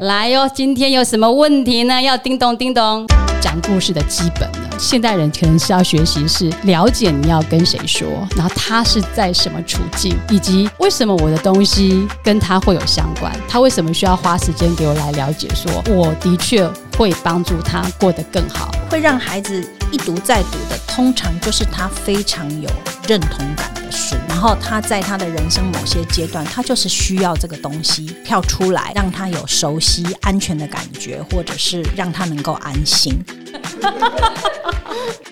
来哟，今天有什么问题呢？要叮咚叮咚。讲故事的基本呢，现代人可能是要学习是了解你要跟谁说，然后他是在什么处境，以及为什么我的东西跟他会有相关，他为什么需要花时间给我来了解，说我的确会帮助他过得更好，会让孩子一读再读的，通常就是他非常有认同感的书，然后他在他的人生某些阶段，他就是需要这个东西跳出来，让他有熟悉、安全的感觉，或者是让他能够安心。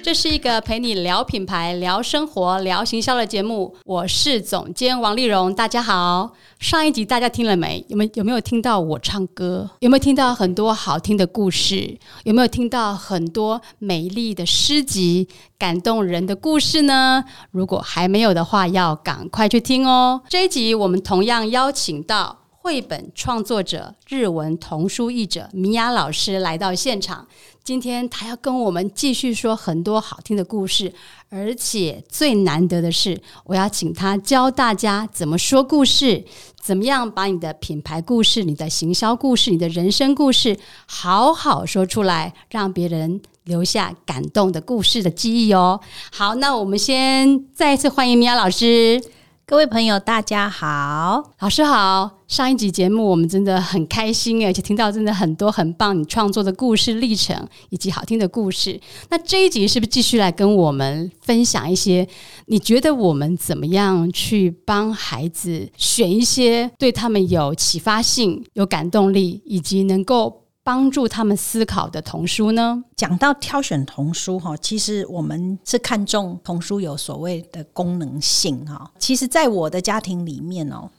这是一个陪你聊品牌、聊生活、聊行销的节目。我是总监王丽蓉，大家好。上一集大家听了没？有没有有没有听到我唱歌？有没有听到很多好听的故事？有没有听到很多美丽的诗集、感动人的故事呢？如果还没有的话，要赶快去听哦。这一集我们同样邀请到绘本创作者、日文童书译者米娅老师来到现场。今天他要跟我们继续说很多好听的故事，而且最难得的是，我要请他教大家怎么说故事，怎么样把你的品牌故事、你的行销故事、你的人生故事好好说出来，让别人留下感动的故事的记忆哦。好，那我们先再一次欢迎米娅老师。各位朋友，大家好，老师好。上一集节目我们真的很开心而且听到真的很多很棒你创作的故事历程以及好听的故事。那这一集是不是继续来跟我们分享一些？你觉得我们怎么样去帮孩子选一些对他们有启发性、有感动力，以及能够？帮助他们思考的童书呢？讲到挑选童书哈，其实我们是看重童书有所谓的功能性哈。其实，在我的家庭里面哦，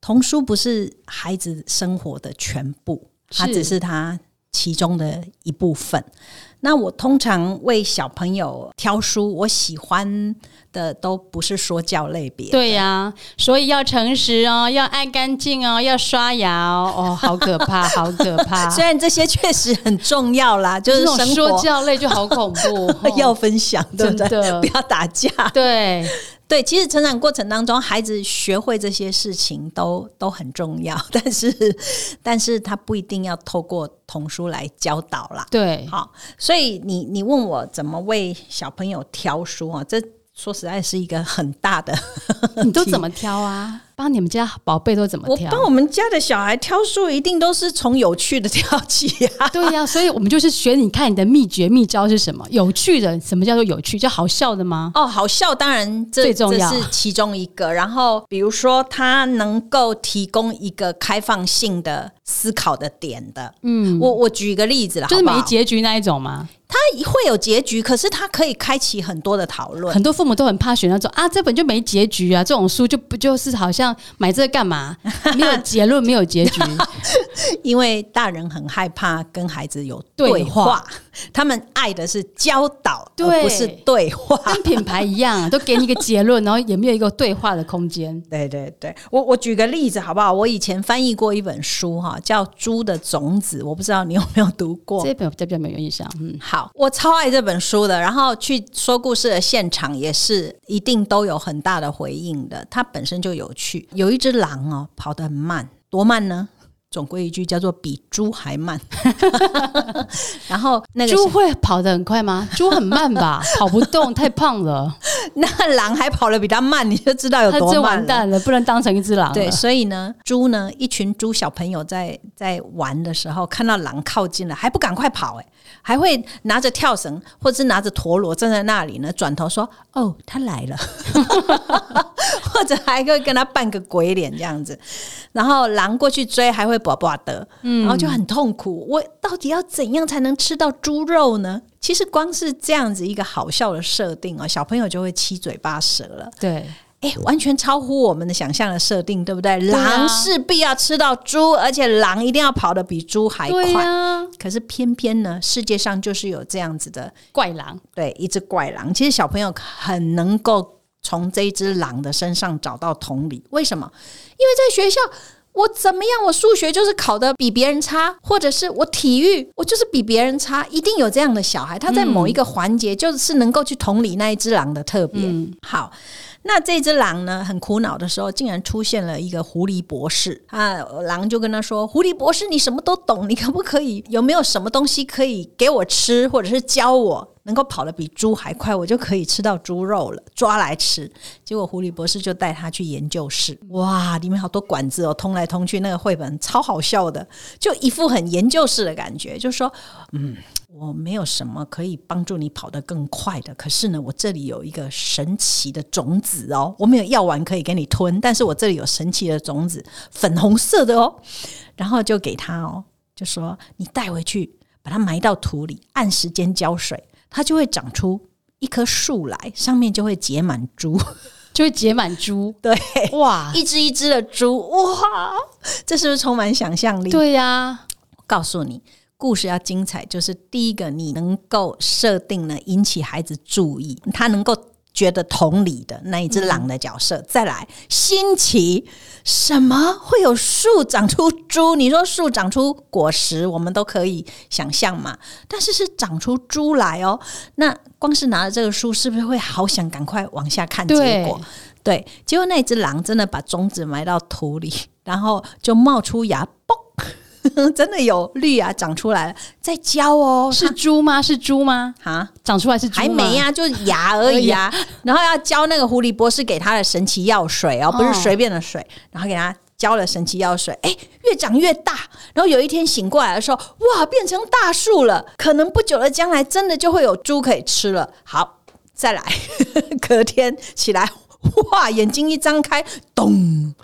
童书不是孩子生活的全部，它只是他其中的一部分。那我通常为小朋友挑书，我喜欢的都不是说教类别。对呀，所以要诚实哦，要爱干净哦，要刷牙哦，哦，好可怕，好可怕。虽然这些确实很重要啦，就是说教类就好恐怖，要分享，对不对？不要打架，对。对，其实成长过程当中，孩子学会这些事情都都很重要，但是，但是他不一定要透过童书来教导啦。对，好，所以你你问我怎么为小朋友挑书啊？这说实在是一个很大的，你都怎么挑啊？帮你们家宝贝都怎么挑？我帮我们家的小孩挑书，一定都是从有趣的挑起呀。对呀，所以我们就是学你看你的秘诀秘招是什么？有趣的，什么叫做有趣？就好笑的吗？哦，好笑当然最重要，是其中一个。然后比如说，它能够提供一个开放性的思考的点的。嗯，我我举一个例子啦，就是没结局那一种吗？它会有结局，可是它可以开启很多的讨论。很多父母都很怕选那种啊，这本就没结局啊，这种书就不就是好像买这个干嘛？没有结论，没有结局。因为大人很害怕跟孩子有对话，他们爱的是教导，而不是对话。跟品牌一样，都给你一个结论，然后也没有一个对话的空间。对对对，我我举个例子好不好？我以前翻译过一本书哈，叫《猪的种子》，我不知道你有没有读过。这本这本没有印象。嗯，好。我超爱这本书的，然后去说故事的现场也是一定都有很大的回应的。它本身就有趣，有一只狼哦，跑得很慢，多慢呢？总归一句叫做比猪还慢。然后那个猪会跑得很快吗？猪很慢吧，跑不动，太胖了。那狼还跑得比它慢，你就知道有多慢完蛋了，不能当成一只狼。对，所以呢，猪呢，一群猪小朋友在在玩的时候，看到狼靠近了，还不赶快跑？哎。还会拿着跳绳，或者是拿着陀螺站在那里呢，转头说：“哦，他来了。” 或者还会跟他扮个鬼脸这样子。然后狼过去追，还会啵啵的，然后就很痛苦。我到底要怎样才能吃到猪肉呢？其实光是这样子一个好笑的设定啊，小朋友就会七嘴八舌了。对。哎，完全超乎我们的想象的设定，对不对？狼势必要吃到猪，而且狼一定要跑得比猪还快。可是偏偏呢，世界上就是有这样子的怪狼，对，一只怪狼。其实小朋友很能够从这一只狼的身上找到同理。为什么？因为在学校，我怎么样？我数学就是考的比别人差，或者是我体育我就是比别人差，一定有这样的小孩，他在某一个环节就是能够去同理那一只狼的特别好。那这只狼呢，很苦恼的时候，竟然出现了一个狐狸博士啊！狼就跟他说：“狐狸博士，你什么都懂，你可不可以有没有什么东西可以给我吃，或者是教我？”能够跑得比猪还快，我就可以吃到猪肉了，抓来吃。结果狐狸博士就带他去研究室，哇，里面好多管子哦，通来通去，那个绘本超好笑的，就一副很研究室的感觉，就说，嗯，我没有什么可以帮助你跑得更快的，可是呢，我这里有一个神奇的种子哦，我没有药丸可以给你吞，但是我这里有神奇的种子，粉红色的哦，然后就给他哦，就说你带回去，把它埋到土里，按时间浇水。它就会长出一棵树来，上面就会结满猪，就会结满猪。对，哇，一只一只的猪，哇，这是不是充满想象力？对呀，告诉你，故事要精彩，就是第一个，你能够设定呢，引起孩子注意，他能够。觉得同理的那一只狼的角色，再来新奇，什么会有树长出猪？你说树长出果实，我们都可以想象嘛。但是是长出猪来哦，那光是拿着这个书，是不是会好想赶快往下看结果？对，结果那只狼真的把种子埋到土里，然后就冒出芽，嘣。真的有绿芽长出来了，在浇哦，是猪吗？是猪吗？啊，长出来是还没呀，就是芽 而已啊。然后要浇那个狐狸博士给他的神奇药水哦，不是随便的水，然后给他浇了神奇药水，哎，越长越大。然后有一天醒过来的时候，哇，变成大树了，可能不久的将来真的就会有猪可以吃了。好，再来，隔天起来。哇！眼睛一张开，咚，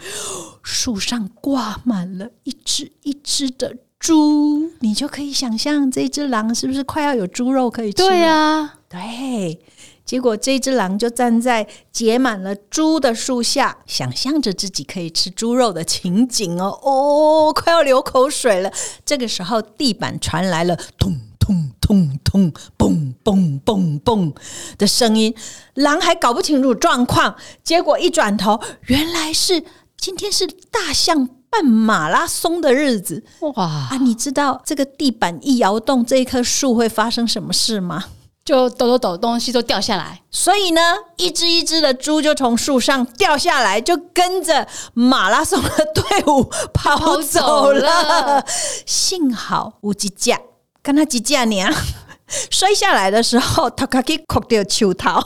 树上挂满了一只一只的猪，你就可以想象这只狼是不是快要有猪肉可以吃？对呀，对。结果这只狼就站在结满了猪的树下，想象着自己可以吃猪肉的情景哦，哦，快要流口水了。这个时候，地板传来了咚。咚咚咚，嘣嘣嘣嘣的声音，狼还搞不清楚状况，结果一转头，原来是今天是大象办马拉松的日子。哇啊！你知道这个地板一摇动，这一棵树会发生什么事吗？就抖抖抖，东西都掉下来。所以呢，一只一只的猪就从树上掉下来，就跟着马拉松的队伍跑走了。幸好无极架。跟他几架呢？摔下来的时候，他可以哭掉球头，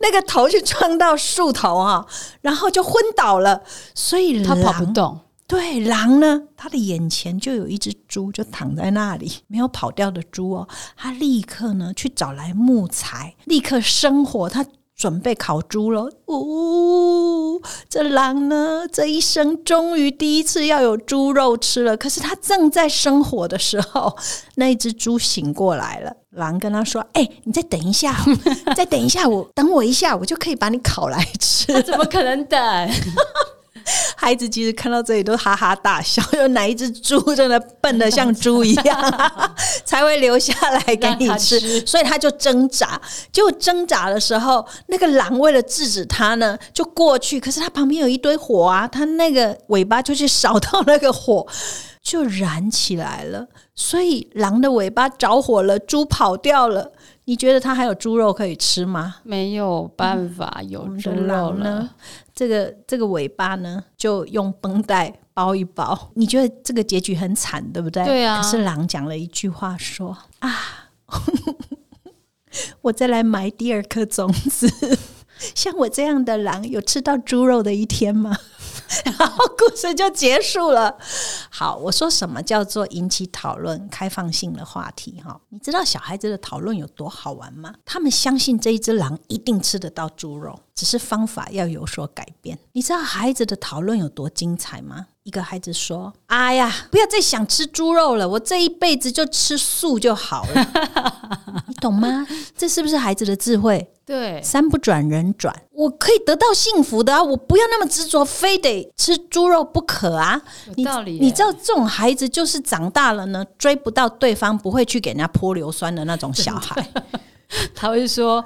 那个头就撞到树头啊，然后就昏倒了。所以他跑不动。对，狼呢，他的眼前就有一只猪，就躺在那里，没有跑掉的猪哦。他立刻呢去找来木材，立刻生火。他。准备烤猪了，呜！这狼呢，这一生终于第一次要有猪肉吃了。可是他正在生火的时候，那一只猪醒过来了。狼跟他说：“哎，你再等一下，再等一下，我等我一下，我就可以把你烤来吃。”怎么可能等？孩子其实看到这里都哈哈大笑，有哪一只猪真的笨的像猪一样，才会留下来给你吃？所以他就挣扎，结果挣扎的时候，那个狼为了制止他呢，就过去。可是他旁边有一堆火啊，他那个尾巴就去扫到那个火，就燃起来了。所以狼的尾巴着火了，猪跑掉了。你觉得它还有猪肉可以吃吗？没有办法有猪肉了。这个这个尾巴呢，就用绷带包一包。你觉得这个结局很惨，对不对？对啊。可是狼讲了一句话说：“啊，我再来埋第二颗种子。像我这样的狼，有吃到猪肉的一天吗？” 然后故事就结束了。好，我说什么叫做引起讨论、开放性的话题？哈，你知道小孩子的讨论有多好玩吗？他们相信这一只狼一定吃得到猪肉，只是方法要有所改变。你知道孩子的讨论有多精彩吗？一个孩子说：“哎呀，不要再想吃猪肉了，我这一辈子就吃素就好了。”你懂吗？这是不是孩子的智慧？对，山不转人转，我可以得到幸福的啊！我不要那么执着，非得吃猪肉不可啊！有道理。你知道这种孩子就是长大了呢，追不到对方，不会去给人家泼硫酸的那种小孩。他会说：“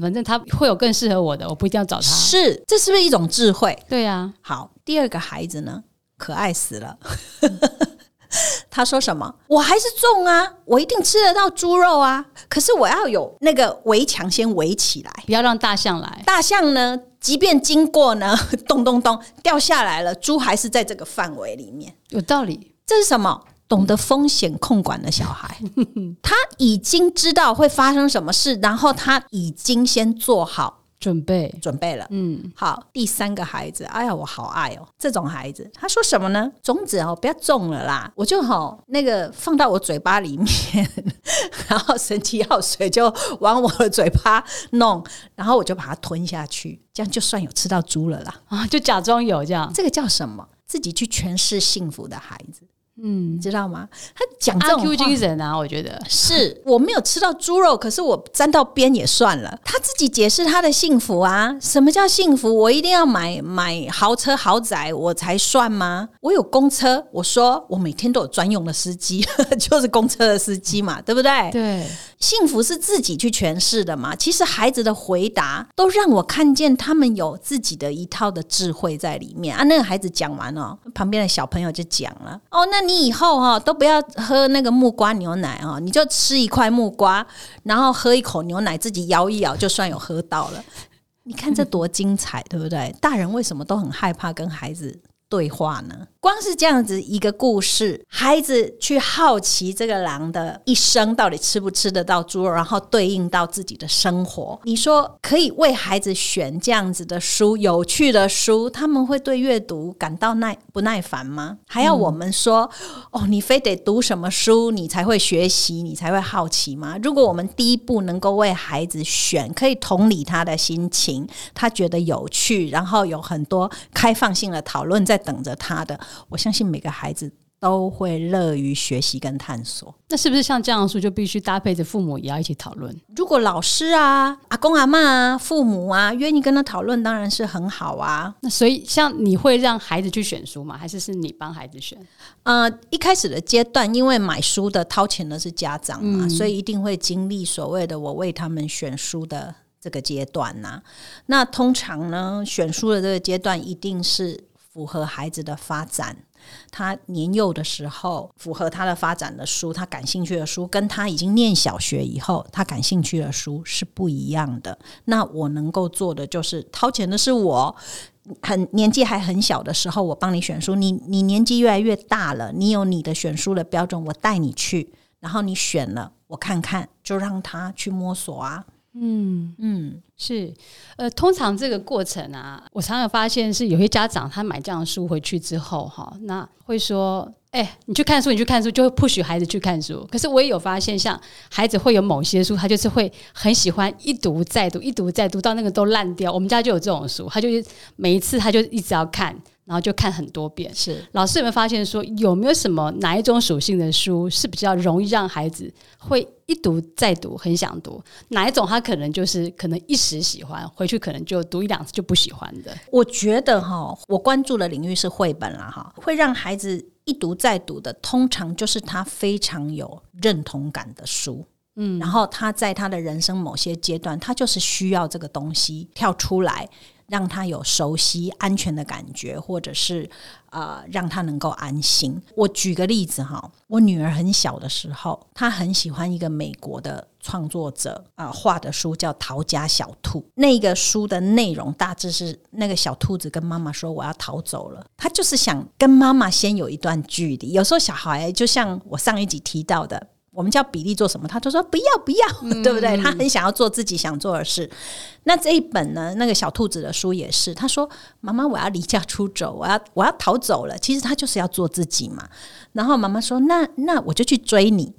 反正他会有更适合我的，我不一定要找他。”是，这是不是一种智慧？对呀。好，第二个孩子呢？可爱死了！他说什么？我还是重啊，我一定吃得到猪肉啊。可是我要有那个围墙先围起来，不要让大象来。大象呢？即便经过呢，咚咚咚掉下来了，猪还是在这个范围里面。有道理。这是什么？懂得风险控管的小孩，他已经知道会发生什么事，然后他已经先做好准备，准备了。嗯，好，第三个孩子，哎呀，我好爱哦，这种孩子，他说什么呢？种子哦，不要种了啦，我就好那个放到我嘴巴里面，然后神奇药水就往我的嘴巴弄，然后我就把它吞下去，这样就算有吃到猪了啦。啊，就假装有这样。这个叫什么？自己去诠释幸福的孩子，嗯你，知道吗？他讲这阿种 Q 话精神啊，我觉得是我没有吃到猪肉，可是我沾到边也算了。他自己解释他的幸福啊，什么叫幸福？我一定要买买豪车豪宅我才算吗？我有公车，我说我每天都有专用的司机，就是公车的司机嘛，对不对？对，幸福是自己去诠释的嘛。其实孩子的回答都让我看见他们有自己的一套的智慧在里面啊。那个孩子讲完了，旁边的小朋友就讲了：“哦，那你以后哈、都不要喝那个木瓜牛奶啊，你就吃一块木瓜，然后喝一口牛奶，自己咬一咬，就算有喝到了。”你看这多精彩，对不对？大人为什么都很害怕跟孩子对话呢？光是这样子一个故事，孩子去好奇这个狼的一生到底吃不吃得到猪肉，然后对应到自己的生活。你说可以为孩子选这样子的书，有趣的书，他们会对阅读感到耐不耐烦吗？还要我们说、哦，你非得读什么书，你才会学习，你才会好奇吗？如果我们第一步能够为孩子选，可以同理他的心情，他觉得有趣，然后有很多开放性的讨论在等着他的，我相信每个孩子都会乐于学习跟探索。那是不是像这样的书就必须搭配着父母也要一起讨论？如果老师啊、阿公阿嬷啊、父母啊愿意跟他讨论，当然是很好啊。那所以像你会让孩子去选书吗？还是是你帮孩子选？呃，一开始的阶段，因为买书的掏钱的是家长嘛，所以一定会经历所谓的我为他们选书的这个阶段呐、那通常呢，选书的这个阶段一定是符合孩子的发展。他年幼的时候，符合他的发展的书，他感兴趣的书，跟他已经念小学以后，他感兴趣的书是不一样的。那我能够做的就是掏钱的是我，很年纪还很小的时候，我帮你选书。你你年纪越来越大了，你有你的选书的标准，我带你去，然后你选了，我看看，就让他去摸索啊。嗯，嗯，是，呃，通常这个过程啊，我常常发现是有些家长他买这样的书回去之后，哈，那会说，哎、你去看书，你去看书，就会 push 孩子去看书。可是我也有发现，像孩子会有某些书，他就是会很喜欢一读再读，一读再读到那个都烂掉。我们家就有这种书，他就每一次他就一直要看，然后就看很多遍。是老师有没有发现说，有没有什么哪一种属性的书是比较容易让孩子会一读再读，很想读？哪一种他可能就是可能一时喜欢，回去可能就读一两次就不喜欢的？我觉得哈，我关注的领域是绘本啦哈，会让孩子一读再读的，通常就是他非常有认同感的书。嗯，然后他在他的人生某些阶段，他就是需要这个东西跳出来，让他有熟悉、安全的感觉，或者是呃，让他能够安心。我举个例子哈，我女儿很小的时候，她很喜欢一个美国的创作者啊、画的书，叫《逃家小兔》。那个书的内容大致是那个小兔子跟妈妈说：“我要逃走了。”他就是想跟妈妈先有一段距离。有时候小孩就像我上一集提到的。我们叫比利做什么，他就说不要不要，对不对？他很想要做自己想做的事。那这一本呢，那个小兔子的书也是，他说：“妈妈，我要离家出走，我要我要逃走了。”其实他就是要做自己嘛。然后妈妈说：“那那我就去追你。”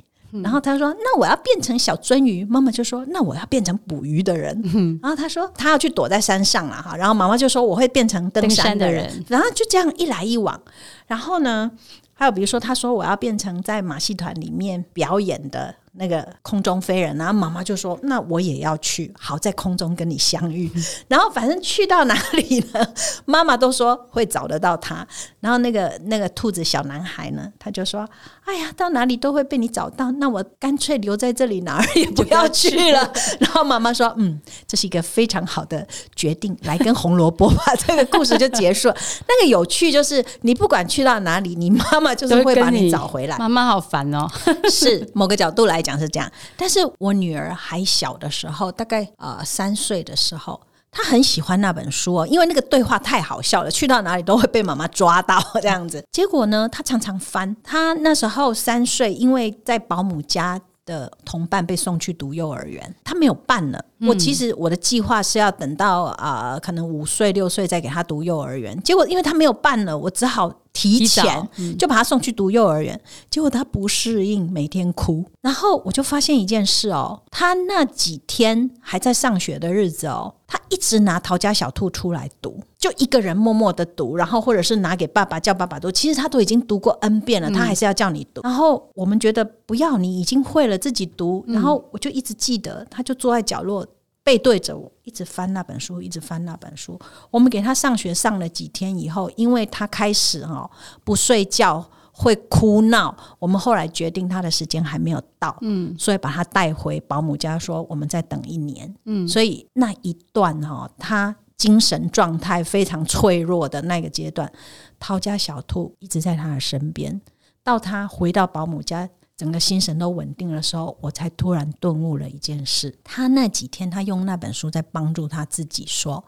然后他说：“那我要变成小鳟鱼。”妈妈就说：“那我要变成捕鱼的人。”然后他说：“他要去躲在山上了哈。”然后妈妈就说：“我会变成登山的。人然后就这样一来一往。然后呢，还有比如说，他说我要变成在马戏团里面表演的那个空中飞人，然后妈妈就说：“那我也要去，好在空中跟你相遇。”然后反正去到哪里呢，妈妈都说会找得到他。然后那个那个兔子小男孩呢，他就说：“哎呀，到哪里都会被你找到，那我干脆留在这里，哪儿也不要去了。” 然后妈妈说：“嗯，这是一个非常好的决定，来跟红萝卜吧。”这个故事就结束了。那个有趣就是，你不管去到哪里，你妈妈就是会把你找回来。妈妈好烦哦。是某个角度来讲是这样，但是我女儿还小的时候，大概呃三岁的时候，她很喜欢那本书哦，因为那个对话太好笑了，去到哪里都会被妈妈抓到这样子。结果呢，她常常翻。她那时候三岁，因为在保姆家。的同伴被送去读幼儿园，他没有办了。我其实我的计划是要等到啊，可能五岁六岁再给他读幼儿园。结果因为他没有办了，我只好提前就把他送去读幼儿园。结果他不适应，每天哭。然后我就发现一件事哦，他那几天还在上学的日子哦。他一直拿《逃家小兔》出来读，就一个人默默的读，然后或者是拿给爸爸叫爸爸读。其实他都已经读过 N 遍了，他还是要叫你读。然后我们觉得不要，你已经会了，自己读。然后我就一直记得，他就坐在角落背对着我，一直翻那本书，一直翻那本书。我们给他上学上了几天以后，因为他开始哈不睡觉。会哭闹，我们后来决定他的时间还没有到，嗯，所以把他带回保姆家，说我们再等一年，嗯，所以那一段哈，他精神状态非常脆弱的那个阶段，涛家小兔一直在他的身边，到他回到保姆家，整个心神都稳定的时候，我才突然顿悟了一件事，他那几天他用那本书在帮助他自己说。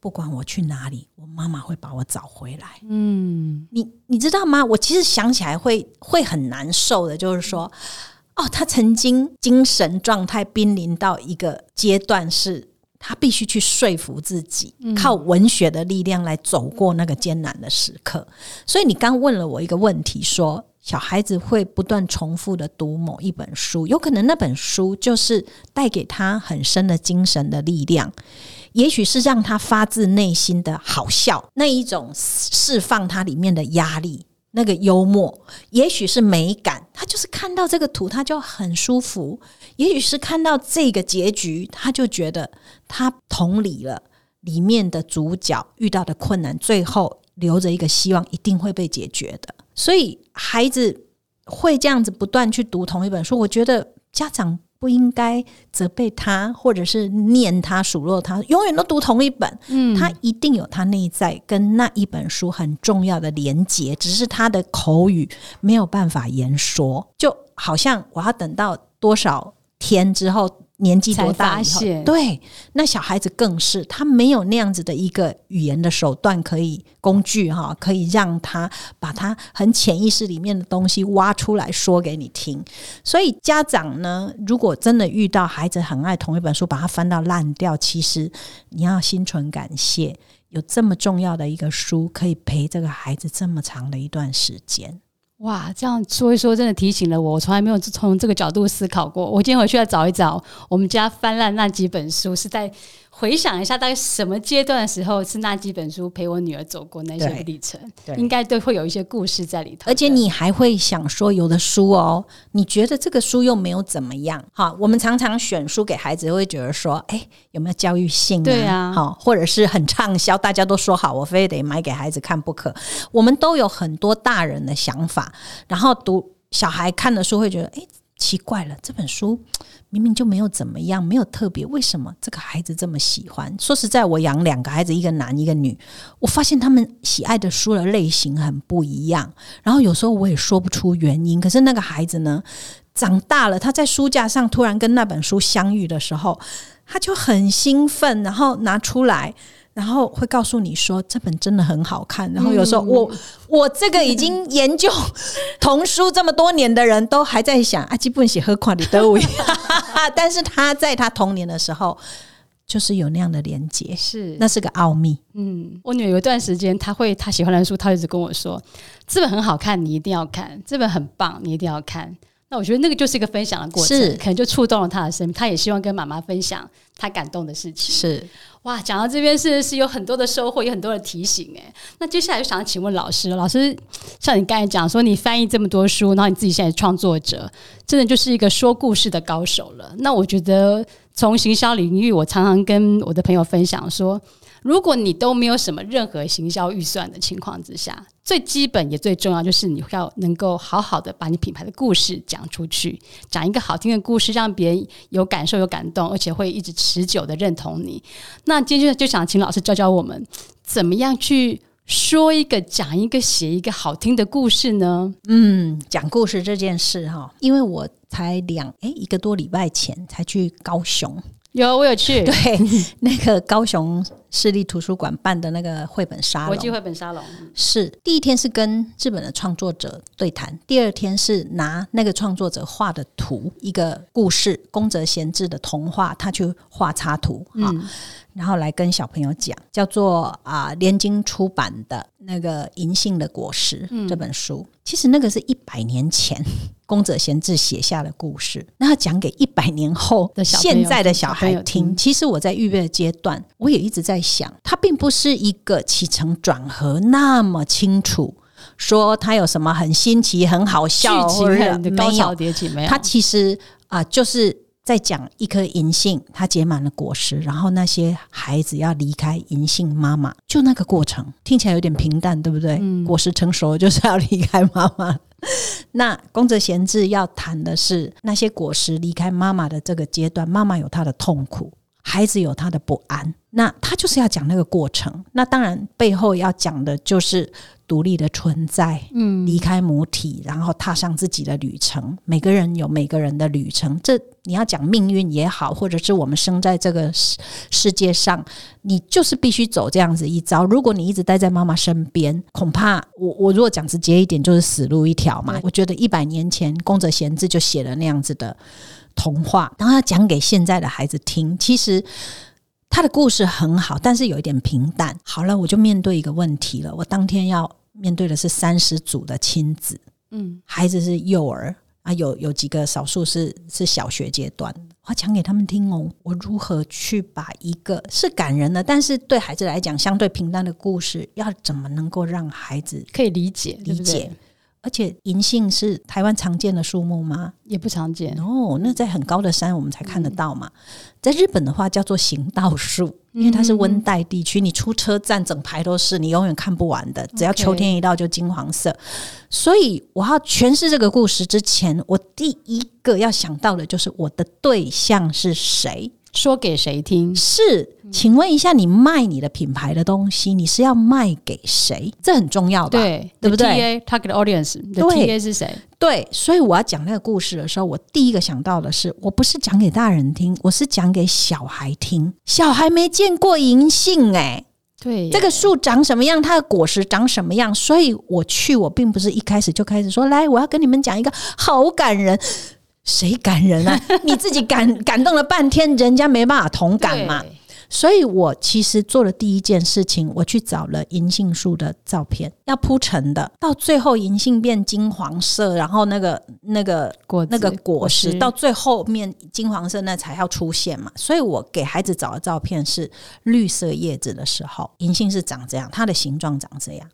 不管我去哪里，我妈妈会把我找回来。嗯，你你知道吗？我其实想起来会会很难受的，就是说，哦，他曾经精神状态濒临到一个阶段，是他必须去说服自己，靠文学的力量来走过那个艰难的时刻。所以你刚问了我一个问题，说小孩子会不断重复的读某一本书，有可能那本书就是带给他很深的精神的力量。也许是让他发自内心的好笑，那一种释放他里面的压力，那个幽默；也许是美感，他就是看到这个图他就很舒服；也许是看到这个结局，他就觉得他同理了里面的主角遇到的困难，最后留着一个希望，一定会被解决的。所以孩子会这样子不断去读同一本书，我觉得家长。不应该责备他，或者是念他、数落他，永远都读同一本。嗯，他一定有他内在跟那一本书很重要的连结，只是他的口语没有办法言说，就好像我要等到多少天之后。年纪多大以后，对那小孩子更是，他没有那样子的一个语言的手段可以工具哈，可以让他把他很潜意识里面的东西挖出来说给你听。所以家长呢，如果真的遇到孩子很爱同一本书，把它翻到烂掉，其实你要心存感谢，有这么重要的一个书可以陪这个孩子这么长的一段时间。哇，这样说一说，真的提醒了我，我从来没有从这个角度思考过。我今天回去要找一找我们家翻烂那几本书，是在。回想一下，大概什么阶段的时候是那几本书陪我女儿走过那些历程？应该都会有一些故事在里头。而且你还会想说，有的书哦，你觉得这个书又没有怎么样？哈，我们常常选书给孩子，会觉得说，哎，有没有教育性？对啊，好，或者是很畅销，大家都说好，我非得买给孩子看不可。我们都有很多大人的想法，然后读小孩看的书会觉得，哎。奇怪了，这本书 明明就没有怎么样，没有特别，为什么这个孩子这么喜欢？说实在，我养两个孩子，一个男一个女，我发现他们喜爱的书的类型很不一样。然后有时候我也说不出原因。可是那个孩子呢，长大了，他在书架上突然跟那本书相遇的时候，他就很兴奋，然后拿出来。然后会告诉你说这本真的很好看。然后有时候我我这个已经研究童书这么多年的人都还在想啊，基本写何况你都一样。但是他在他童年的时候就是有那样的连接，是那是个奥秘。嗯，我女儿有一段时间，她会她喜欢的书，她一直跟我说这本很好看，你一定要看；这本很棒，你一定要看。那我觉得那个就是一个分享的过程，可能就触动了他的生命。他也希望跟妈妈分享他感动的事情。是。哇，讲到这边是是有很多的收获，有很多的提醒哎。那接下来就想请问老师，老师像你刚才讲说，你翻译这么多书，然后你自己现在创作者，真的就是一个说故事的高手了。那我觉得从行销领域，我常常跟我的朋友分享说。如果你都没有什么任何行销预算的情况之下，最基本也最重要就是你要能够好好的把你品牌的故事讲出去，讲一个好听的故事，让别人有感受、有感动，而且会一直持久的认同你。那今天就想请老师教教我们，怎么样去说一个、讲一个、写一个好听的故事呢？嗯，讲故事这件事哈，因为我才两哎一个多礼拜前才去高雄。有我有去 对，那个高雄市立图书馆办的那个绘本沙龙。国际，绘本沙龙，是第一天是跟日本的创作者对谈，第二天是拿那个创作者画的图，一个故事宫泽贤治的童话，他去画插图啊。嗯，然后来跟小朋友讲，叫做啊联经出版的那个《银杏的果实》嗯。这本书，其实那个是一百年前 宫泽贤治写下的故事，那他讲给一百年后的现在的小孩听。听。其实我在预备的阶段，我也一直在想，它并不是一个起承转合那么清楚。说它有什么很新奇、很好笑，没有迭起，没有，它其实啊、就是在讲一颗银杏，它结满了果实，然后那些孩子要离开银杏妈妈，就那个过程，听起来有点平淡，对不对？嗯果实成熟了就是要离开妈妈。那宫泽贤治要谈的是那些果实离开妈妈的这个阶段，妈妈有她的痛苦，孩子有他的不安。那他就是要讲那个过程。那当然背后要讲的就是独立的存在，嗯，离开母体，然后踏上自己的旅程。每个人有每个人的旅程，这你要讲命运也好，或者是我们生在这个世世界上，你就是必须走这样子一遭。如果你一直待在妈妈身边，恐怕我我如果讲直接一点，就是死路一条嘛。我觉得一百年前宫泽贤治就写了那样子的童话，然后要讲给现在的孩子听，其实。他的故事很好，但是有一点平淡。好了，我就面对一个问题了。我当天要面对的是三十组的亲子，嗯，孩子是幼儿啊，有有几个少数是是小学阶段，我要讲给他们听哦。我如何去把一个是感人的，但是对孩子来讲相对平淡的故事，要怎么能够让孩子可以理解，理解？而且银杏是台湾常见的树木吗？也不常见，哦，那在很高的山我们才看得到嘛。在日本的话叫做行道树，因为它是温带地区，你出车站整排都是，你永远看不完的。只要秋天一到就金黄色。所以我要诠释这个故事之前，我第一个要想到的就是我的对象是谁。说给谁听？是，请问一下，你卖你的品牌的东西，你是要卖给谁？这很重要吧？对，对不对 target audience，对 T A 是谁？对，所以我要讲那个故事的时候，我第一个想到的是，我不是讲给大人听，我是讲给小孩听。小孩没见过银杏、欸，对，这个树长什么样，它的果实长什么样，所以我去，我并不是一开始就开始说，来，我要跟你们讲一个好感人。谁感人啊？你自己感感动了半天，人家没办法同感嘛。所以我其实做了第一件事情，我去找了银杏树的照片，要铺陈的，到最后银杏变金黄色，然后那个那个果那个果实实到最后面金黄色那才要出现嘛。所以我给孩子找的照片是绿色叶子的时候，银杏是长这样，它的形状长这样，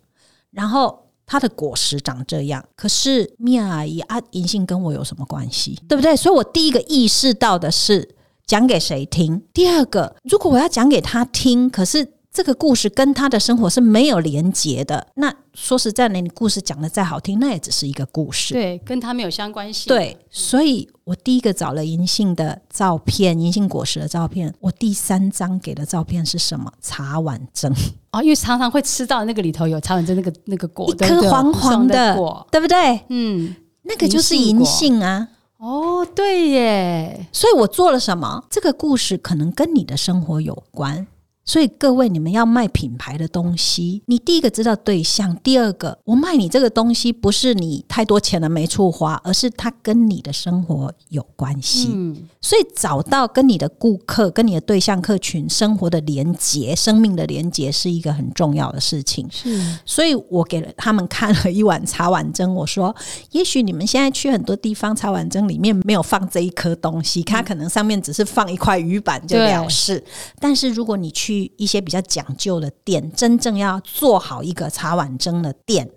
然后。它的果实长这样，可是米娅阿姨啊，银杏跟我有什么关系？对不对？所以我第一个意识到的是讲给谁听。第二个，如果我要讲给他听，可是这个故事跟他的生活是没有连结的，那说实在的，你故事讲的再好听，那也只是一个故事。对，跟他没有相关性。对，所以我第一个找了银杏的照片，银杏果实的照片。我第三张给的照片是什么？茶碗蒸，哦，因为常常会吃到那个里头有茶碗蒸那个那个果，一颗黄黄的果，对不对？嗯，那个就是银杏啊。哦，对耶，所以我做了什么？这个故事可能跟你的生活有关。所以各位，你们要卖品牌的东西，你第一个知道对象，第二个，我卖你这个东西不是你太多钱了没处花，而是它跟你的生活有关系。嗯，所以找到跟你的顾客、跟你的对象客群生活的连接、生命的连接是一个很重要的事情。是所以我给了他们看了一碗茶碗蒸，我说：也许你们现在去很多地方，茶碗蒸里面没有放这一颗东西，它可能上面只是放一块鱼板就了事。但是如果你去一些比较讲究的店，真正要做好一个茶碗蒸的店，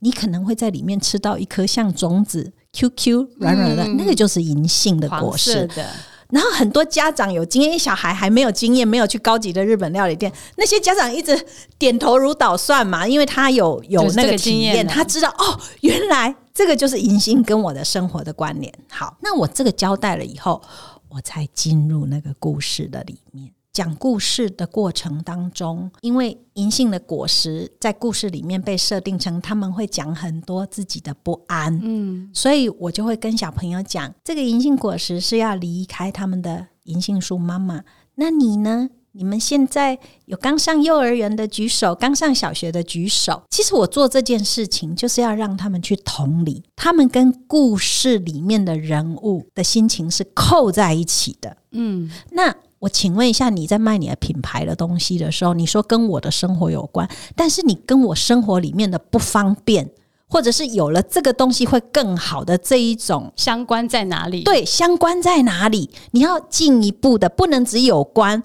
你可能会在里面吃到一颗像种子。QQ 软软的，嗯那个就是银杏的果实。的，然后很多家长有经验，小孩还没有经验，没有去高级的日本料理店，那些家长一直点头如捣蒜嘛，因为他有有那个，经验他知道哦，原来这个就是银杏跟我的生活的关联。好，那我这个交代了以后，我才进入那个故事的里面。讲故事的过程当中，因为银杏的果实在故事里面被设定成他们会讲很多自己的不安，嗯，所以我就会跟小朋友讲，这个银杏果实是要离开他们的银杏树妈妈。那你呢？你们现在有刚上幼儿园的举手，刚上小学的举手。其实我做这件事情，就是要让他们去同理，他们跟故事里面的人物的心情是扣在一起的。嗯，那我请问一下，你在卖你的品牌的东西的时候，你说跟我的生活有关，但是你跟我生活里面的不方便。或者是有了这个东西会更好的这一种相关在哪里？对，相关在哪里？你要进一步的，不能只有关，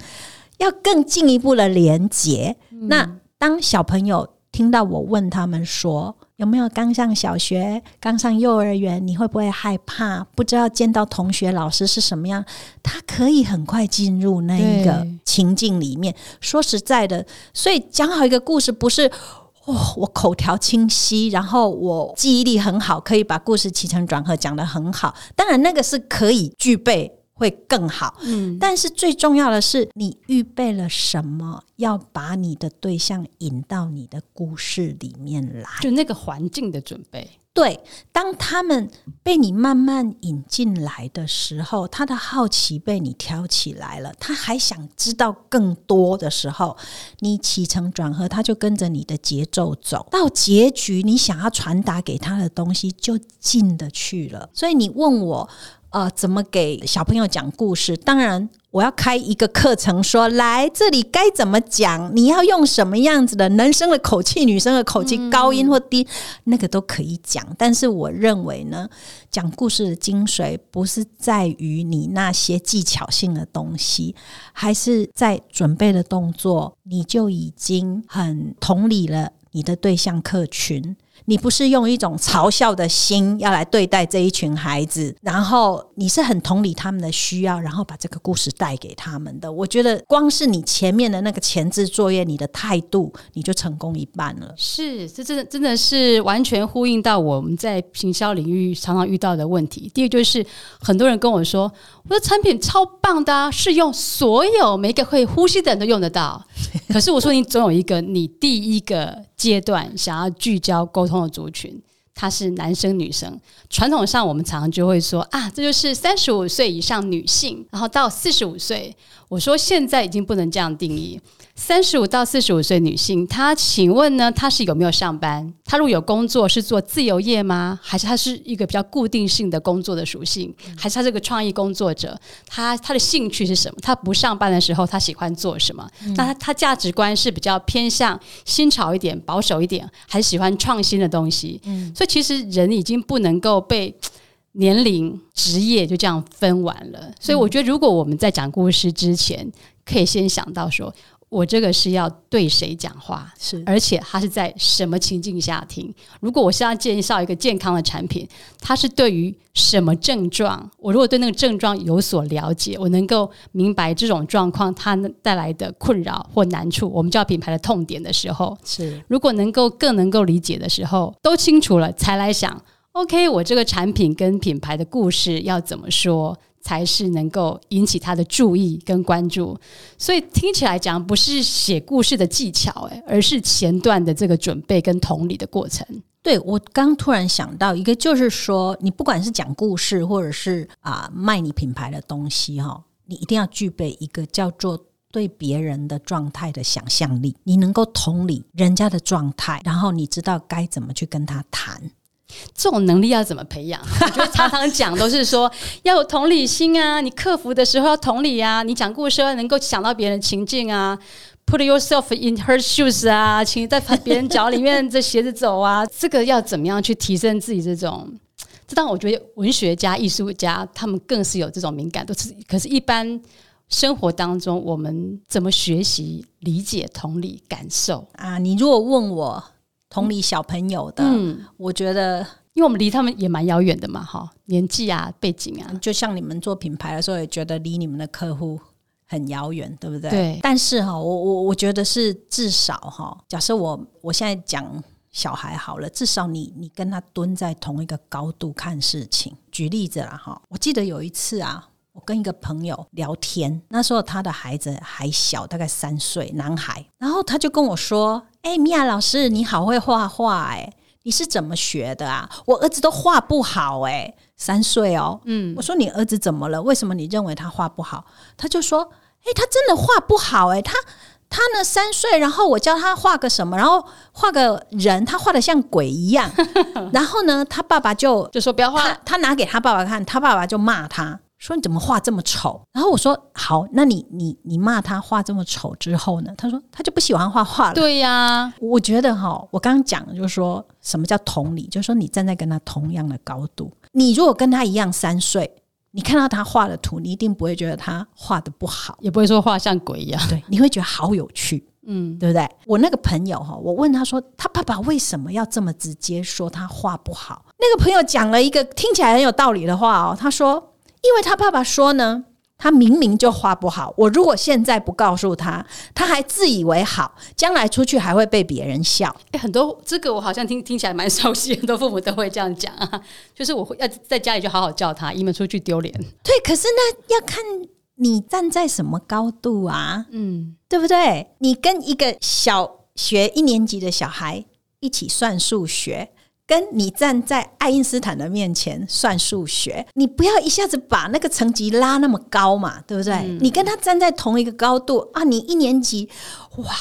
要更进一步的连接。那当小朋友听到我问他们说有没有刚上小学、刚上幼儿园，你会不会害怕？不知道见到同学、老师是什么样？他可以很快进入那一个情境里面。说实在的，所以讲好一个故事不是。哦，我口条清晰，然后我记忆力很好，可以把故事起承转合讲得很好。当然，那个是可以具备，会更好。嗯，但是最重要的是，你预备了什么，要把你的对象引到你的故事里面来，就那个环境的准备。对，当他们被你慢慢引进来的时候，他的好奇被你挑起来了，他还想知道更多的时候，你起承转合，他就跟着你的节奏走到结局，你想要传达给他的东西就进得去了。所以你问我。呃，怎么给小朋友讲故事？当然，我要开一个课程，说来这里该怎么讲，你要用什么样子的男生的口气、女生的口气，高音或低，那个都可以讲。但是我认为呢，讲故事的精髓不是在于你那些技巧性的东西，还是在准备的动作，你就已经很同理了你的对象客群。你不是用一种嘲笑的心要来对待这一群孩子，然后你是很同理他们的需要，然后把这个故事带给他们的。我觉得光是你前面的那个前置作业，你的态度，你就成功一半了。是，这真的真的是完全呼应到我们在行销领域常常遇到的问题。第一就是很多人跟我说，我的产品超棒的，是用所有每个会呼吸的人都用得到。可是我说，你总有一个你第一个。阶段想要聚焦沟通的族群，他是男生女生。传统上，我们常常就会说啊，这就是三十五岁以上女性，然后到四十五岁。我说现在已经不能这样定义。三十五到四十五岁女性，她请问呢？她是有没有上班？她如果有工作，是做自由业吗？还是她是一个比较固定性的工作的属性？还是她是个创意工作者？她她的兴趣是什么？她不上班的时候，她喜欢做什么？那她她价值观是比较偏向新潮一点、保守一点，还是喜欢创新的东西？嗯，所以其实人已经不能够被年龄、职业就这样分完了。所以我觉得，如果我们在讲故事之前，可以先想到说。我这个是要对谁讲话？是，而且他是在什么情境下听？如果我是要介绍一个健康的产品，它是对于什么症状？我如果对那个症状有所了解，我能够明白这种状况它带来的困扰或难处，我们叫品牌的痛点的时候，是。如果能够更能够理解的时候，都清楚了，才来想，OK，我这个产品跟品牌的故事要怎么说？才是能够引起他的注意跟关注，所以听起来讲不是写故事的技巧，诶，而是前段的这个准备跟同理的过程。对我刚突然想到一个，就是说，你不管是讲故事，或者是啊卖你品牌的东西，哈，你一定要具备一个叫做对别人的状态的想象力，你能够同理人家的状态，然后你知道该怎么去跟他谈。这种能力要怎么培养？我觉得常常讲都是说 要有同理心啊，你克服的时候要同理啊，你讲故事要能够想到别人情境啊，put yourself in her shoes 啊，请你在别人脚里面这鞋子走啊，这个要怎么样去提升自己这种？这当，我觉得文学家、艺术家他们更是有这种敏感度。是，可是，一般生活当中，我们怎么学习理解、同理、感受啊？你如果问我。同理小朋友的，嗯我觉得，因为我们离他们也蛮遥远的嘛，哈，年纪啊，背景啊，就像你们做品牌的时候，也觉得离你们的客户很遥远，对不对？对。但是哈，我我我觉得是至少哈，假设我我现在讲小孩好了，至少你你跟他蹲在同一个高度看事情。举例子了哈，我记得有一次啊，我跟一个朋友聊天，那时候他的孩子还小，大概三岁，男孩。然后他就跟我说：“哎，米娅老师，你好会画画哎，你是怎么学的啊？我儿子都画不好哎，三岁哦。”嗯，我说你儿子怎么了？为什么你认为他画不好？他就说：“哎，他真的画不好哎，他。”他呢三岁，然后我教他画个什么，然后画个人，他画的像鬼一样。然后呢，他爸爸就就说不要画，他拿给他爸爸看，他爸爸就骂他说你怎么画这么丑。然后我说好，那你你你骂他画这么丑之后呢？他说他就不喜欢画画了。对呀，我觉得哈，我刚刚讲的就是说什么叫同理，就是说你站在跟他同样的高度，你如果跟他一样三岁。你看到他画的图，你一定不会觉得他画的不好，也不会说画像鬼一样。对，你会觉得好有趣，嗯，对不对？我那个朋友哈，我问他说，他爸爸为什么要这么直接说他画不好？那个朋友讲了一个听起来很有道理的话哦，他说，因为他爸爸说呢。他明明就画不好，我如果现在不告诉他，他还自以为好，将来出去还会被别人笑。哎，很多这个我好像听听起来蛮熟悉，很多父母都会这样讲啊，就是我会要在家里就好好叫他，以免出去丢脸。对，可是那要看你站在什么高度啊，嗯，对不对？你跟一个小学一年级的小孩一起算数学。跟你站在爱因斯坦的面前算数学，你不要一下子把那个层级拉那么高嘛，对不对？你跟他站在同一个高度啊，你一年级哇，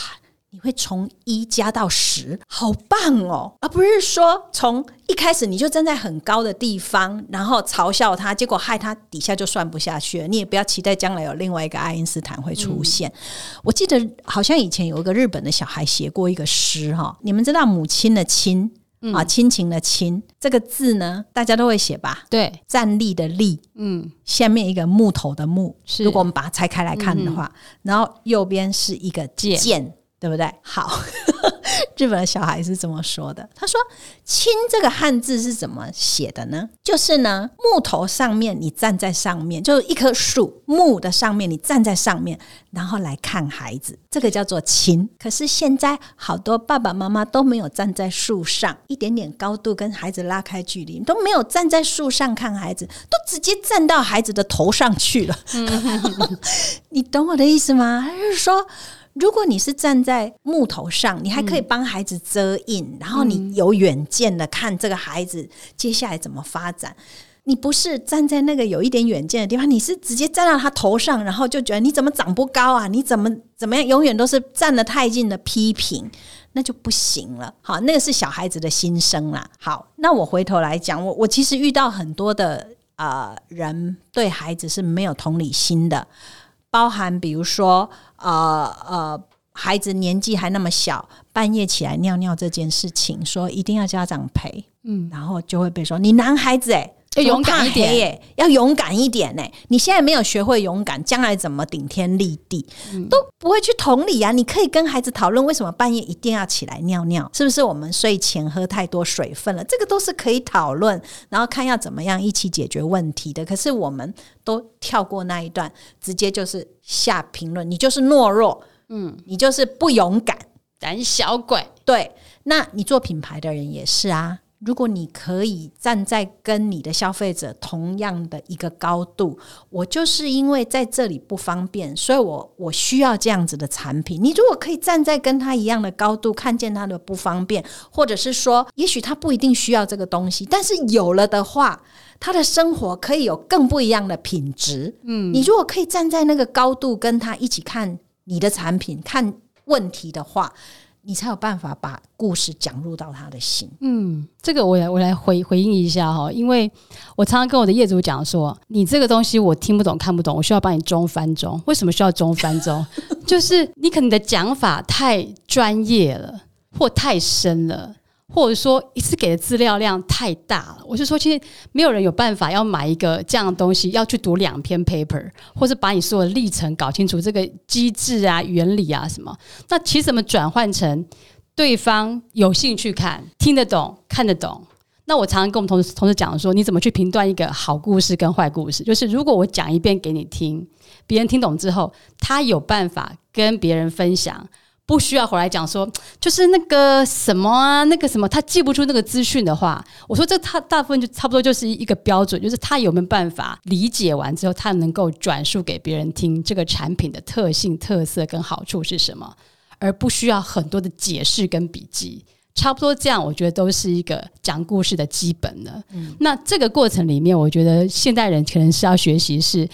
你会从一加到十，好棒哦，而不是说从一开始你就站在很高的地方，然后嘲笑他，结果害他底下就算不下去了。你也不要期待将来有另外一个爱因斯坦会出现。我记得好像以前有一个日本的小孩写过一个诗哈，你们知道母亲的亲。啊，亲情的亲这个字呢，大家都会写吧？对，站立的立，嗯，下面一个木头的木，如果我们把它拆开来看的话，然后右边是一个剑。对不对？好，日本的小孩是这么说的。他说：“亲”这个汉字是怎么写的呢？就是呢，木头上面你站在上面，就是一棵树木的上面，你站在上面，然后来看孩子，这个叫做亲。可是现在好多爸爸妈妈都没有站在树上，一点点高度跟孩子拉开距离，都没有站在树上看孩子，都直接站到孩子的头上去了。你懂我的意思吗？还是说？如果你是站在木头上，你还可以帮孩子遮阴，然后你有远见的看这个孩子接下来怎么发展。你不是站在那个有一点远见的地方，你是直接站到他头上，然后就觉得你怎么长不高啊？你怎么怎么样？永远都是站得太近的批评，那就不行了。好，那个是小孩子的心声啦。好，那我回头来讲，我我其实遇到很多的呃人对孩子是没有同理心的。包含比如说，呃呃，孩子年纪还那么小，半夜起来尿尿这件事情，说一定要家长陪，嗯，然后就会被说你男孩子哎。要勇敢一点耶，要勇敢一点呢。你现在没有学会勇敢，将来怎么顶天立地都不会去同理啊！你可以跟孩子讨论，为什么半夜一定要起来尿尿？是不是我们睡前喝太多水分了？这个都是可以讨论，然后看要怎么样一起解决问题的。可是我们都跳过那一段，直接就是下评论，你就是懦弱，嗯，你就是不勇敢，胆小鬼。对，那你做品牌的人也是啊。如果你可以站在跟你的消费者同样的一个高度，我就是因为在这里不方便，所以我我需要这样子的产品。你如果可以站在跟他一样的高度，看见他的不方便，或者是说，也许他不一定需要这个东西，但是有了的话，他的生活可以有更不一样的品质。嗯，你如果可以站在那个高度跟他一起看你的产品、看问题的话。你才有办法把故事讲入到他的心。嗯，这个我来我来回回应一下哈，因为我常常跟我的业主讲说，你这个东西我听不懂看不懂，我需要帮你中翻中。为什么需要中翻中？就是你可能的讲法太专业了，或太深了。或者说一次给的资料量太大了，我是说，其实没有人有办法要买一个这样的东西，要去读两篇 paper，或者把你所有的历程搞清楚，这个机制啊、原理啊什么。那其实怎么转换成对方有兴趣看、听得懂、看得懂？那我常常跟我们同事同事讲说，你怎么去评断一个好故事跟坏故事？就是如果我讲一遍给你听，别人听懂之后，他有办法跟别人分享。不需要回来讲说，就是那个什么啊，那个什么，他记不出那个资讯的话，我说这他大部分就差不多就是一个标准，就是他有没有办法理解完之后，他能够转述给别人听这个产品的特性、特色跟好处是什么，而不需要很多的解释跟笔记。差不多这样，我觉得都是一个讲故事的基本的。那这个过程里面，我觉得现代人可能是要学习是。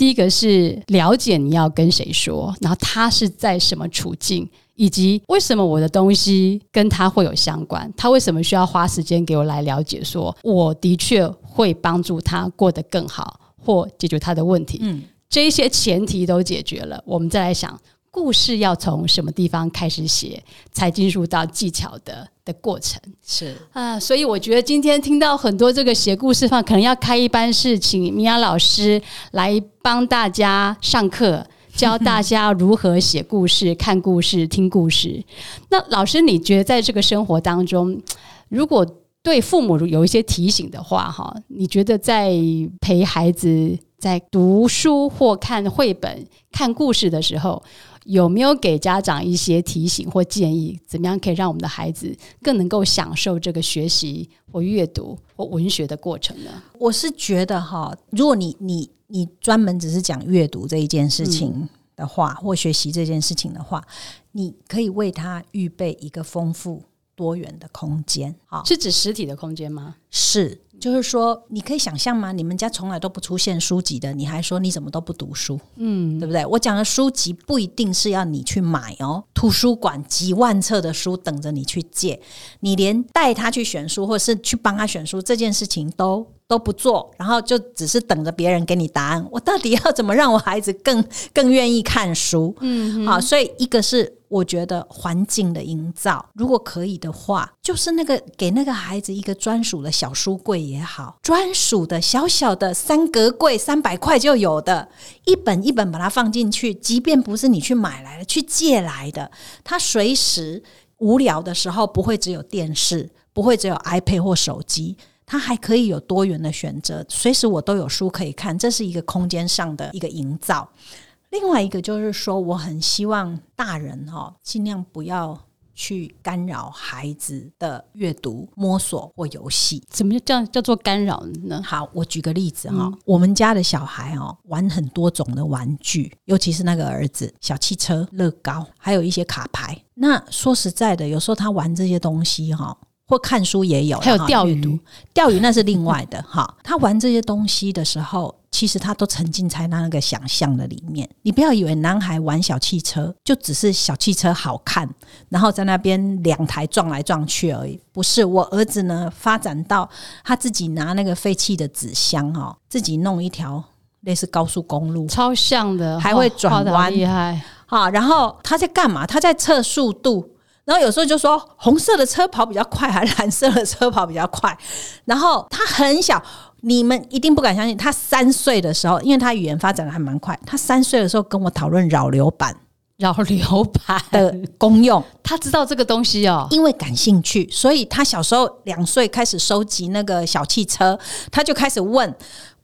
第一个是了解你要跟谁说，然后他是在什么处境，以及为什么我的东西跟他会有相关，他为什么需要花时间给我来了解，说我的确会帮助他过得更好，或解决他的问题。嗯，这一些前提都解决了，我们再来想。故事要从什么地方开始写，才进入到技巧的的过程？是啊，所以我觉得今天听到很多这个写故事方，可能要开一班是请米娅老师来帮大家上课，教大家如何写故事、看故事、听故事。那老师，你觉得在这个生活当中，如果对父母有一些提醒的话，哈，你觉得在陪孩子在读书或看绘本、看故事的时候？有没有给家长一些提醒或建议？怎么样可以让我们的孩子更能够享受这个学习或阅读或文学的过程呢？我是觉得哈，如果你你你专门只是讲阅读这一件事情的话，或学习这件事情的话，你可以为他预备一个丰富多元的空间。好，是指实体的空间吗？是。就是说，你可以想象吗？你们家从来都不出现书籍的，你还说你怎么都不读书？嗯，对不对？我讲的书籍不一定是要你去买哦，图书馆几万册的书等着你去借，你连带他去选书或者是去帮他选书这件事情都都不做，然后就只是等着别人给你答案。我到底要怎么让我孩子更更愿意看书？嗯，好，所以一个是。我觉得环境的营造，如果可以的话，就是那个给那个孩子一个专属的小书柜也好，专属的小小的三格柜，三百块就有的，一本一本把它放进去，即便不是你去买来的，去借来的，他随时无聊的时候不会只有电视，不会只有 iPad 或手机，他还可以有多元的选择，随时我都有书可以看，这是一个空间上的一个营造。另外一个就是说，我很希望大人哈尽量不要去干扰孩子的阅读、摸索或游戏。怎么叫叫做干扰呢？好，我举个例子哈，我们家的小孩哦玩很多种的玩具，尤其是那个儿子，小汽车、乐高，还有一些卡牌。那说实在的，有时候他玩这些东西哈，或看书也有，还有钓鱼，钓鱼那是另外的哈。他玩这些东西的时候。其实他都沉浸在那那个想象的里面。你不要以为男孩玩小汽车就只是小汽车好看，然后在那边两台撞来撞去而已。不是，我儿子呢发展到他自己拿那个废弃的纸箱哦，自己弄一条类似高速公路，超像的，还会转弯，厉害啊！然后他在干嘛？他在测速度。然后有时候就说红色的车跑比较快，还是蓝色的车跑比较快？然后他很小。你们一定不敢相信，他三岁的时候，因为他语言发展的还蛮快，他三岁的时候跟我讨论扰流板。扰流板的功用，他知道这个东西哦，因为感兴趣，所以他小时候两岁开始收集那个小汽车，他就开始问。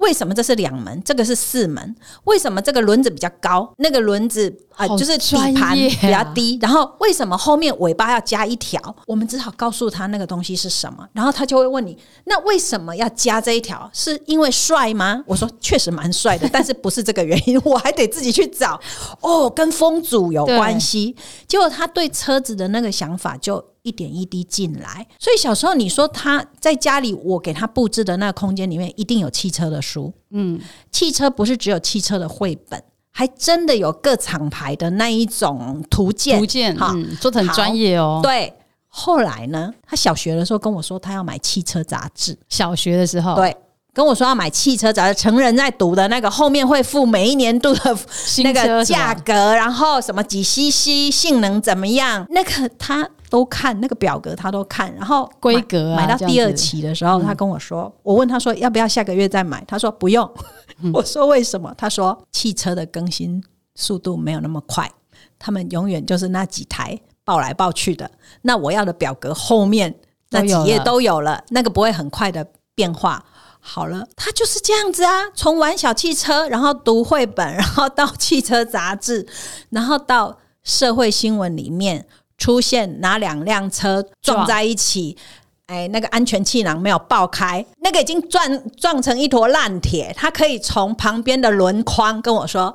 为什么这是两门？这个是四门？为什么这个轮子比较高？那个轮子啊，就是底盘比较低。然后为什么后面尾巴要加一条？我们只好告诉他那个东西是什么，然后他就会问你：那为什么要加这一条？是因为帅吗？我说确实蛮帅的，但是不是这个原因，我还得自己去找。哦，跟风阻有关系。结果他对车子的那个想法就。一点一滴进来，所以小时候你说他在家里，我给他布置的那个空间里面一定有汽车的书，嗯，汽车不是只有汽车的绘本，还真的有各厂牌的那一种图鉴，图鉴哈，做的很专业哦。对，后来呢，他小学的时候跟我说他要买汽车杂志，小学的时候，对。跟我说要买汽车杂志，成人在读的那个，后面会付每一年度的那个价格，然后什么几 CC，性能怎么样，那个他都看，那个表格他都看，然后规格买到第二期的时候，他跟我说，我问他说要不要下个月再买，他说不用。我说为什么？他说汽车的更新速度没有那么快，他们永远就是那几台抱来抱去的。那我要的表格后面那几页都有了，那个不会很快的变化。好了，他就是这样子啊，从玩小汽车，然后读绘本，然后到汽车杂志，然后到社会新闻里面出现哪两辆车撞在一起？哎，那个安全气囊没有爆开，那个已经撞撞成一坨烂铁。他可以从旁边的轮框跟我说，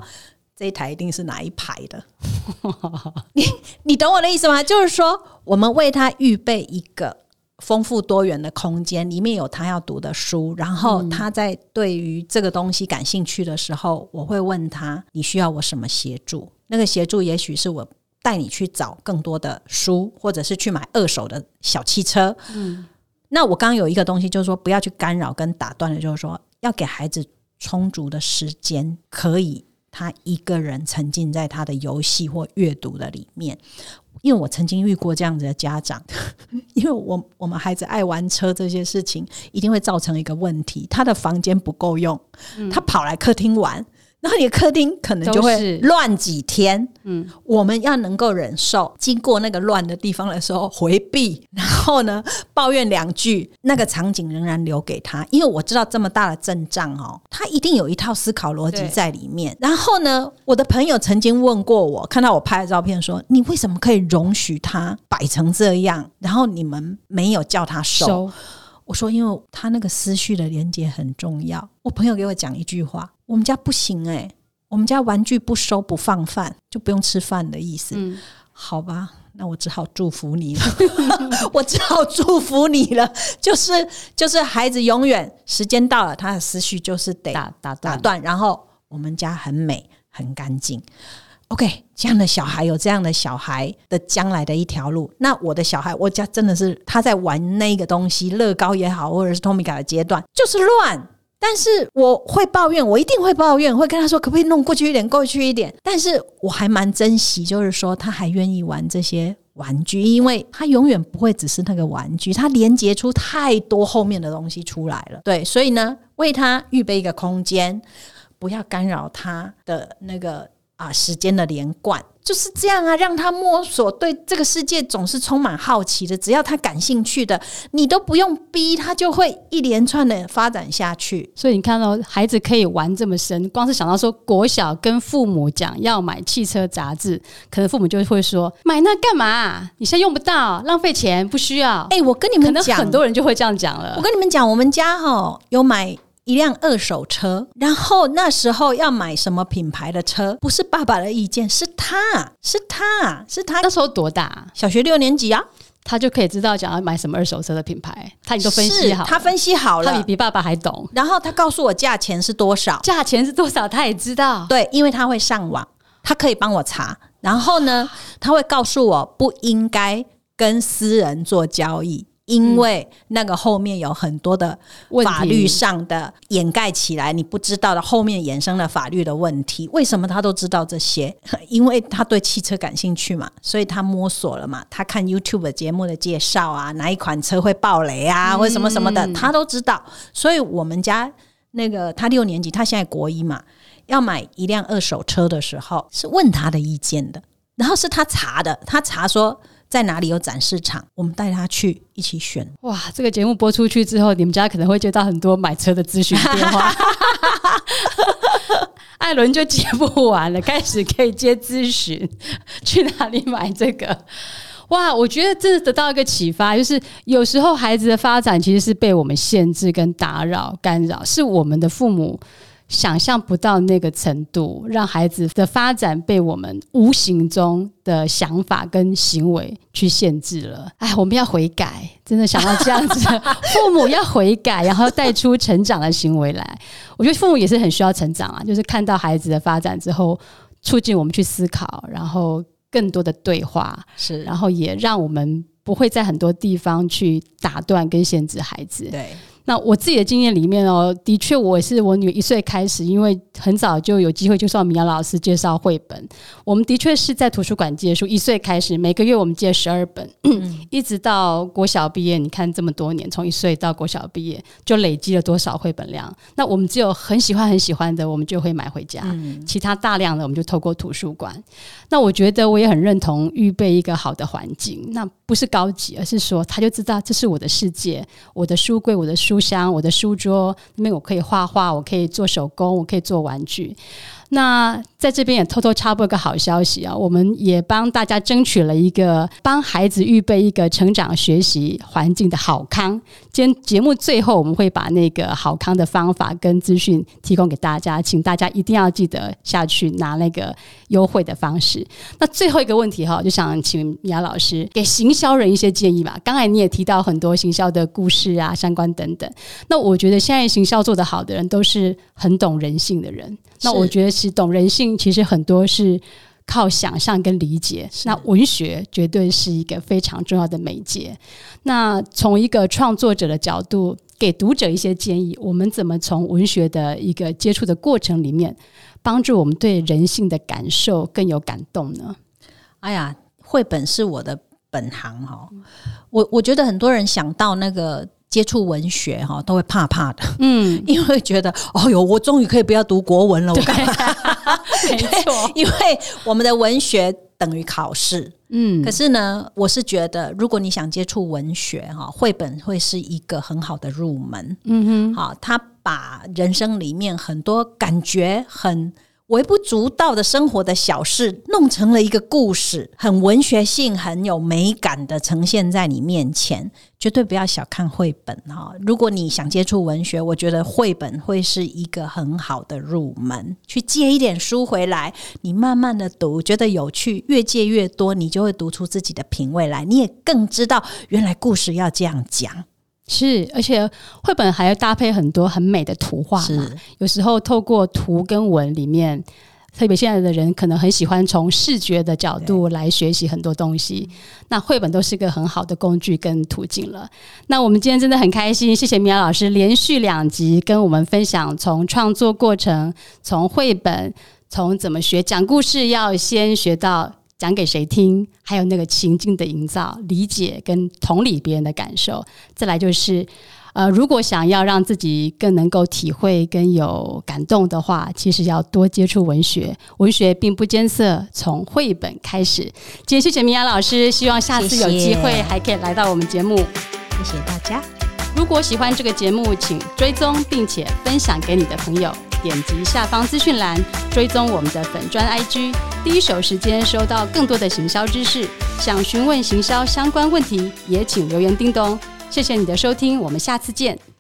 这一台一定是哪一排的。你你懂我的意思吗？就是说，我们为他预备一个丰富多元的空间，里面有他要读的书，然后他在对于这个东西感兴趣的时候，我会问他：你需要我什么协助？那个协助也许是我。带你去找更多的书，或者是去买二手的小汽车。嗯，那我刚刚有一个东西，就是说不要去干扰跟打断的，就是说要给孩子充足的时间，可以他一个人沉浸在他的游戏或阅读的里面。因为我曾经遇过这样子的家长，因为我我们孩子爱玩车这些事情，一定会造成一个问题，他的房间不够用，他跑来客厅玩。然后你的客厅可能就会乱几天，嗯，我们要能够忍受经过那个乱的地方的时候回避，然后呢抱怨两句，那个场景仍然留给他，因为我知道这么大的阵仗哦，他一定有一套思考逻辑在里面。然后呢，我的朋友曾经问过我，看到我拍的照片说，你为什么可以容许他摆成这样？然后你们没有叫他收？我说，因为他那个思绪的连接很重要。我朋友给我讲一句话。我们家不行哎，我们家玩具不收不放饭，就不用吃饭的意思。嗯，好吧，那我只好祝福你了。我只好祝福你了。就是就是，孩子永远时间到了，他的思绪就是得打打打断。然后我们家很美很干净。OK，这样的小孩有这样的小孩的将来的一条路。那我的小孩，我家真的是他在玩那个东西，乐高也好，或者是托米卡的阶段，就是乱。但是我会抱怨，我一定会抱怨，会跟他说可不可以弄过去一点，过去一点。但是我还蛮珍惜，就是说他还愿意玩这些玩具，因为他永远不会只是那个玩具，他连接出太多后面的东西出来了。对，所以呢，为他预备一个空间，不要干扰他的那个啊时间的连贯。就是这样啊，让他摸索，对这个世界总是充满好奇的。只要他感兴趣的，你都不用逼他，就会一连串的发展下去。所以你看到孩子可以玩这么深，光是想到说国小跟父母讲要买汽车杂志，可能父母就会说买那干嘛？你现在用不到，浪费钱，不需要。哎，我跟你们讲，很多人就会这样讲了。我跟你们讲，我们家哈有买。一辆二手车，然后那时候要买什么品牌的车，不是爸爸的意见，是他是他是他那时候多大？小学六年级啊，他就可以知道想要买什么二手车的品牌，他已经都分析好，他分析好了，他比比爸爸还懂。然后他告诉我价钱是多少，价钱是多少，他也知道。对，因为他会上网，他可以帮我查。然后呢，他会告诉我不应该跟私人做交易。因为那个后面有很多的法律上的掩盖起来，你不知道的后面衍生了法律的问题。为什么他都知道这些？因为他对汽车感兴趣嘛，所以他摸索了嘛。他看 YouTube 节目的介绍啊，哪一款车会爆雷啊，或什么什么的，他都知道。所以我们家那个他六年级，他现在国一嘛，要买一辆二手车的时候，是问他的意见的，然后是他查的，他查说。在哪里有展示场？我们带他去一起选。哇，这个节目播出去之后，你们家可能会接到很多买车的咨询电话。艾伦就接不完了，开始可以接咨询，去哪里买这个？哇，我觉得真的得到一个启发，就是有时候孩子的发展其实是被我们限制、跟打扰、干扰，是我们的父母。想象不到那个程度，让孩子的发展被我们无形中的想法跟行为去限制了。哎，我们要悔改，真的想到这样子，父母要悔改，然后带出成长的行为来。我觉得父母也是很需要成长啊，就是看到孩子的发展之后，促进我们去思考，然后更多的对话，是，然后也让我们不会在很多地方去打断跟限制孩子。对。那我自己的经验里面哦，的确我是我女一岁开始，因为很早就有机会就受米娅老师介绍绘本。我们的确是在图书馆借书，一岁开始，每个月我们借十二本，一直到国小毕业。你看这么多年，从一岁到国小毕业，就累积了多少绘本量？那我们只有很喜欢很喜欢的，我们就会买回家；其他大量的，我们就透过图书馆。那我觉得我也很认同预备一个好的环境，那不是高级，而是说他就知道这是我的世界，我的书柜，我的书。书箱，我的书桌那边我可以画画，我可以做手工，我可以做玩具。那在这边也偷偷插播一个好消息啊，我们也帮大家争取了一个帮孩子预备一个成长学习环境的好康。今天节目最后我们会把那个好康的方法跟资讯提供给大家，请大家一定要记得下去拿那个优惠的方式。那最后一个问题哈，就想请米娅老师给行销人一些建议吧。刚才你也提到很多行销的故事啊、相关等等。那我觉得现在行销做得好的人都是很懂人性的人。那我觉得其实懂人性，其实很多是靠想象跟理解。那文学绝对是一个非常重要的媒介。那从一个创作者的角度，给读者一些建议，我们怎么从文学的一个接触的过程里面，帮助我们对人性的感受更有感动呢？哎呀，绘本是我的本行哈。我我觉得很多人想到那个。接触文学哈，都会怕怕的，嗯，因为觉得哦哟，我终于可以不要读国文了，我干嘛？没错，因为我们的文学等于考试，嗯，可是呢，我是觉得，如果你想接触文学哈，绘本会是一个很好的入门，嗯哼，好，他把人生里面很多感觉很。微不足道的生活的小事，弄成了一个故事，很文学性、很有美感的呈现在你面前。绝对不要小看绘本哈！如果你想接触文学，我觉得绘本会是一个很好的入门。去借一点书回来，你慢慢的读，觉得有趣，越借越多，你就会读出自己的品味来。你也更知道，原来故事要这样讲。是，而且绘本还要搭配很多很美的图画嘛。有时候透过图跟文里面，特别现在的人可能很喜欢从视觉的角度来学习很多东西。那绘本都是个很好的工具跟途径了。那我们今天真的很开心，谢谢米娅老师连续两集跟我们分享从创作过程，从绘本，从怎么学讲故事，要先学到。讲给谁听？还有那个情境的营造、理解跟同理别人的感受。再来就是，呃，如果想要让自己更能够体会跟有感动的话，其实要多接触文学。文学并不艰涩，从绘本开始。今天谢谢明雅老师，希望下次有机会还可以来到我们节目。谢谢大家。如果喜欢这个节目，请追踪并且分享给你的朋友。点击下方资讯栏，追踪我们的粉砖 IG，第一手时间收到更多的行销知识。想询问行销相关问题，也请留言叮咚。谢谢你的收听，我们下次见。